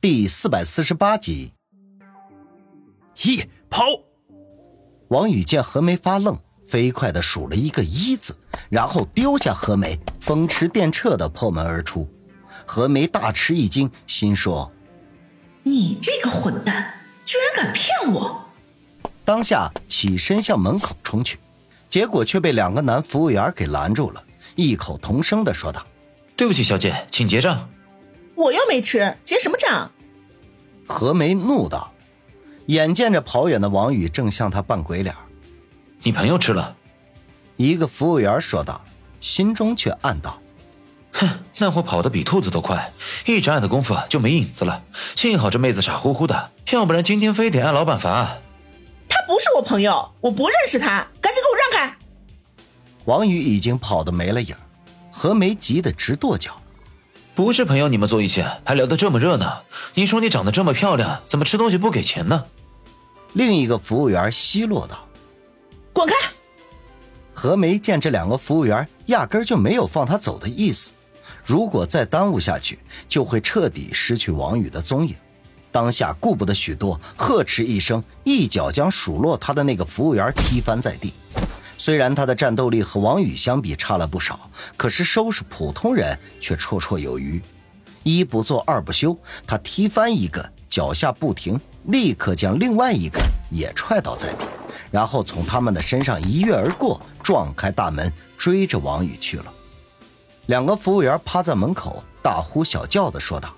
第四百四十八集，一跑！王宇见何梅发愣，飞快的数了一个一字，然后丢下何梅，风驰电掣的破门而出。何梅大吃一惊，心说：“你这个混蛋，居然敢骗我！”当下起身向门口冲去，结果却被两个男服务员给拦住了，异口同声的说道：“对不起，小姐，请结账。”我又没吃，结什么账？何梅怒道。眼见着跑远的王宇正向他扮鬼脸，你朋友吃了。一个服务员说道，心中却暗道：哼，那货跑得比兔子都快，一眨眼的功夫就没影子了。幸好这妹子傻乎乎的，要不然今天非得挨老板罚。他不是我朋友，我不认识他，赶紧给我让开！王宇已经跑得没了影何梅急得直跺脚。不是朋友，你们坐一起还聊得这么热闹。你说你长得这么漂亮，怎么吃东西不给钱呢？另一个服务员奚落道：“滚开！”何梅见这两个服务员压根就没有放他走的意思，如果再耽误下去，就会彻底失去王宇的踪影。当下顾不得许多，呵斥一声，一脚将数落他的那个服务员踢翻在地。虽然他的战斗力和王宇相比差了不少，可是收拾普通人却绰绰有余。一不做二不休，他踢翻一个，脚下不停，立刻将另外一个也踹倒在地，然后从他们的身上一跃而过，撞开大门，追着王宇去了。两个服务员趴在门口，大呼小叫的说道：“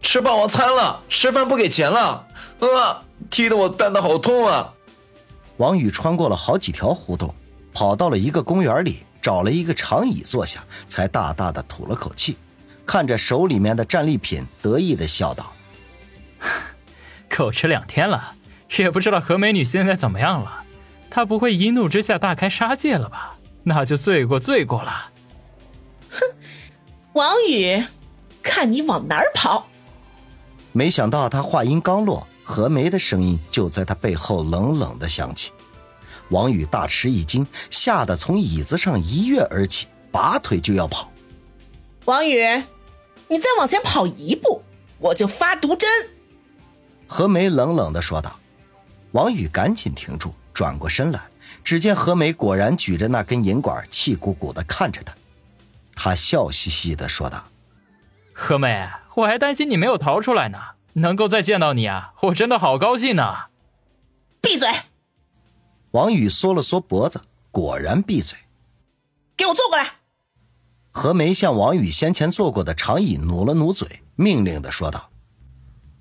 吃霸王餐了，吃饭不给钱了，啊！踢得我蛋蛋好痛啊！”王宇穿过了好几条胡同。跑到了一个公园里，找了一个长椅坐下，才大大的吐了口气，看着手里面的战利品，得意的笑道：“ 狗吃两天了，也不知道何美女现在怎么样了。她不会一怒之下大开杀戒了吧？那就罪过罪过了。”哼，王宇，看你往哪儿跑！没想到他话音刚落，何梅的声音就在他背后冷冷的响起。王宇大吃一惊，吓得从椅子上一跃而起，拔腿就要跑。王宇，你再往前跑一步，我就发毒针。何梅冷冷的说道。王宇赶紧停住，转过身来，只见何梅果然举着那根银管，气鼓鼓的看着他。他笑嘻嘻的说道：“何梅，我还担心你没有逃出来呢，能够再见到你啊，我真的好高兴呢。”闭嘴。王宇缩了缩脖子，果然闭嘴。给我坐过来。何梅向王宇先前坐过的长椅努了努嘴，命令的说道。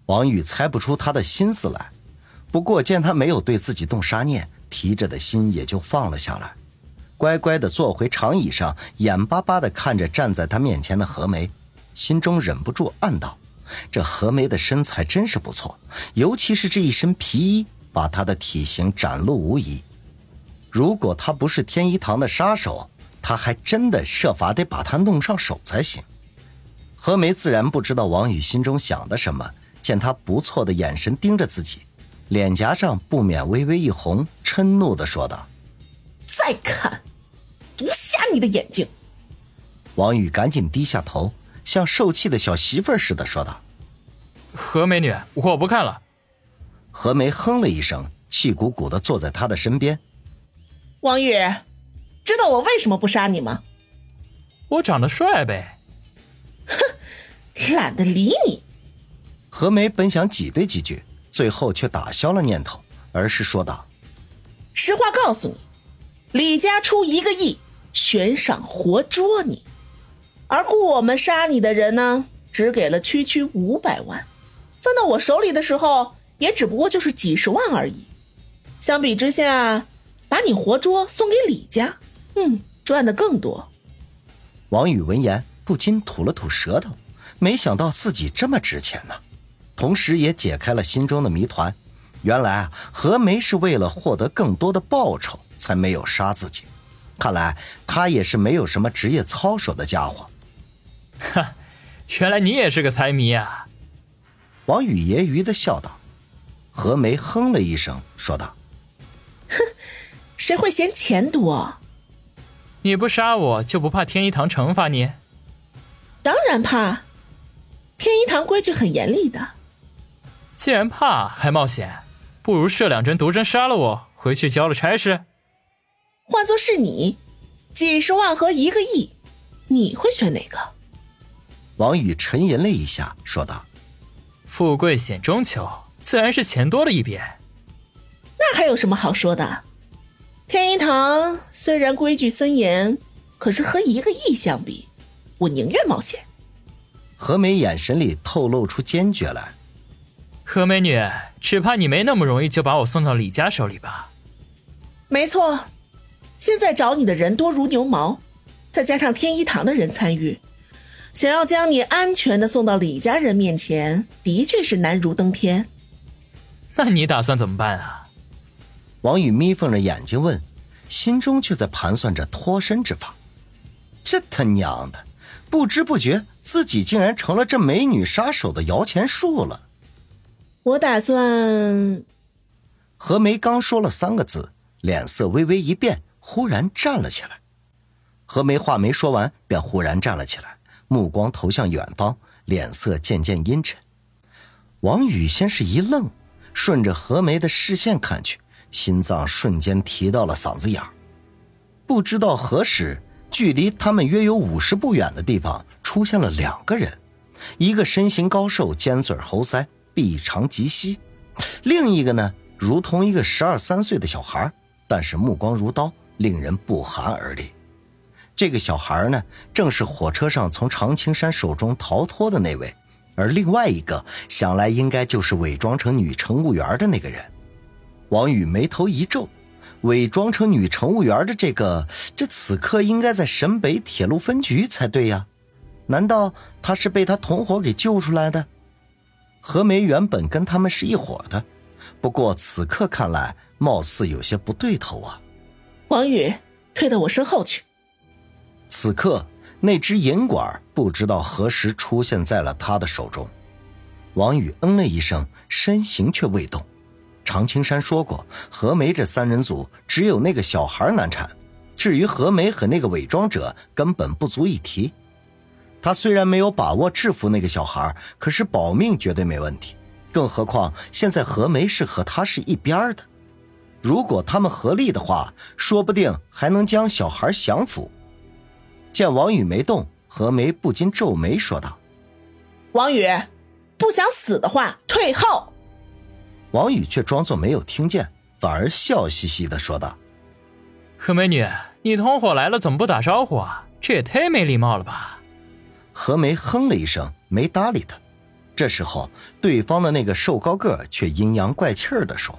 王宇猜不出他的心思来，不过见他没有对自己动杀念，提着的心也就放了下来，乖乖的坐回长椅上，眼巴巴的看着站在他面前的何梅，心中忍不住暗道：这何梅的身材真是不错，尤其是这一身皮衣。把他的体型展露无遗。如果他不是天一堂的杀手，他还真的设法得把他弄上手才行。何梅自然不知道王宇心中想的什么，见他不错的眼神盯着自己，脸颊上不免微微一红，嗔怒的说道：“再看，毒瞎你的眼睛！”王宇赶紧低下头，像受气的小媳妇似的说道：“何美女，我不看了。”何梅哼了一声，气鼓鼓的坐在他的身边。王宇，知道我为什么不杀你吗？我长得帅呗。哼，懒得理你。何梅本想挤兑几句，最后却打消了念头，而是说道：“实话告诉你，李家出一个亿悬赏活捉你，而雇我们杀你的人呢，只给了区区五百万，分到我手里的时候。”也只不过就是几十万而已，相比之下，把你活捉送给李家，嗯，赚的更多。王宇闻言不禁吐了吐舌头，没想到自己这么值钱呢，同时也解开了心中的谜团。原来啊，何梅是为了获得更多的报酬才没有杀自己，看来他也是没有什么职业操守的家伙。哈，原来你也是个财迷啊！王宇揶揄的笑道。何梅哼了一声，说道：“哼，谁会嫌钱多？你不杀我就不怕天一堂惩罚你？当然怕。天一堂规矩很严厉的，既然怕还冒险，不如射两针毒针杀了我，回去交了差事。换作是你，几十万和一个亿，你会选哪个？王宇沉吟了一下，说道：“富贵险中求，自然是钱多了一点。那还有什么好说的？天一堂虽然规矩森严，可是和一个亿相比，我宁愿冒险。”何梅眼神里透露出坚决来。何美女，只怕你没那么容易就把我送到李家手里吧？没错。现在找你的人多如牛毛，再加上天一堂的人参与，想要将你安全的送到李家人面前，的确是难如登天。那你打算怎么办啊？王宇眯缝着眼睛问，心中却在盘算着脱身之法。这他娘的，不知不觉自己竟然成了这美女杀手的摇钱树了。我打算……何梅刚说了三个字，脸色微微一变。忽然站了起来，何梅话没说完，便忽然站了起来，目光投向远方，脸色渐渐阴沉。王宇先是一愣，顺着何梅的视线看去，心脏瞬间提到了嗓子眼不知道何时，距离他们约有五十步远的地方出现了两个人，一个身形高瘦，尖嘴猴腮，臂长及膝；另一个呢，如同一个十二三岁的小孩，但是目光如刀。令人不寒而栗。这个小孩呢，正是火车上从常青山手中逃脱的那位，而另外一个，想来应该就是伪装成女乘务员的那个人。王宇眉头一皱，伪装成女乘务员的这个，这此刻应该在沈北铁路分局才对呀？难道他是被他同伙给救出来的？何梅原本跟他们是一伙的，不过此刻看来，貌似有些不对头啊。王宇，退到我身后去。此刻，那只银管不知道何时出现在了他的手中。王宇嗯了一声，身形却未动。常青山说过，何梅这三人组只有那个小孩难缠，至于何梅和那个伪装者，根本不足一提。他虽然没有把握制服那个小孩，可是保命绝对没问题。更何况现在何梅是和他是一边的。如果他们合力的话，说不定还能将小孩降服。见王宇没动，何梅不禁皱眉说道：“王宇，不想死的话，退后。”王宇却装作没有听见，反而笑嘻嘻的说道：“何美女，你同伙来了，怎么不打招呼啊？这也太没礼貌了吧！”何梅哼了一声，没搭理他。这时候，对方的那个瘦高个却阴阳怪气的说。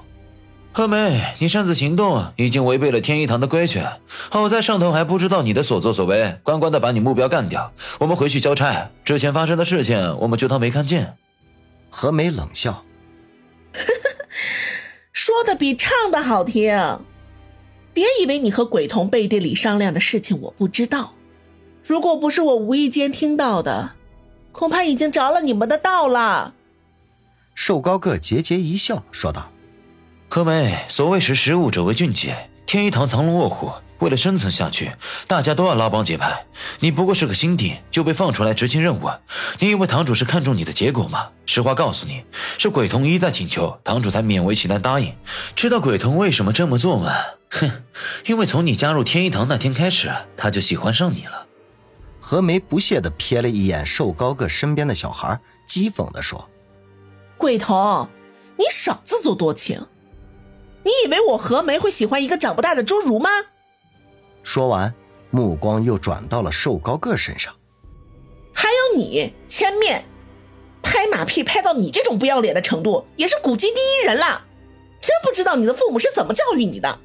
何梅，你擅自行动已经违背了天一堂的规矩。好在上头还不知道你的所作所为，乖乖的把你目标干掉。我们回去交差，之前发生的事情我们就当没看见。何梅冷笑：“ 说的比唱的好听。别以为你和鬼童背地里商量的事情我不知道。如果不是我无意间听到的，恐怕已经着了你们的道了。”瘦高个桀桀一笑，说道。何梅，所谓识时务者为俊杰。天一堂藏龙卧虎，为了生存下去，大家都要拉帮结派。你不过是个新弟，就被放出来执行任务。你以为堂主是看中你的结果吗？实话告诉你，是鬼童一再请求，堂主才勉为其难答应。知道鬼童为什么这么做吗？哼，因为从你加入天一堂那天开始，他就喜欢上你了。何梅不屑地瞥了一眼瘦高个身边的小孩，讥讽地说：“鬼童，你少自作多情。”你以为我何梅会喜欢一个长不大的侏儒吗？说完，目光又转到了瘦高个身上。还有你，千面，拍马屁拍到你这种不要脸的程度，也是古今第一人了。真不知道你的父母是怎么教育你的。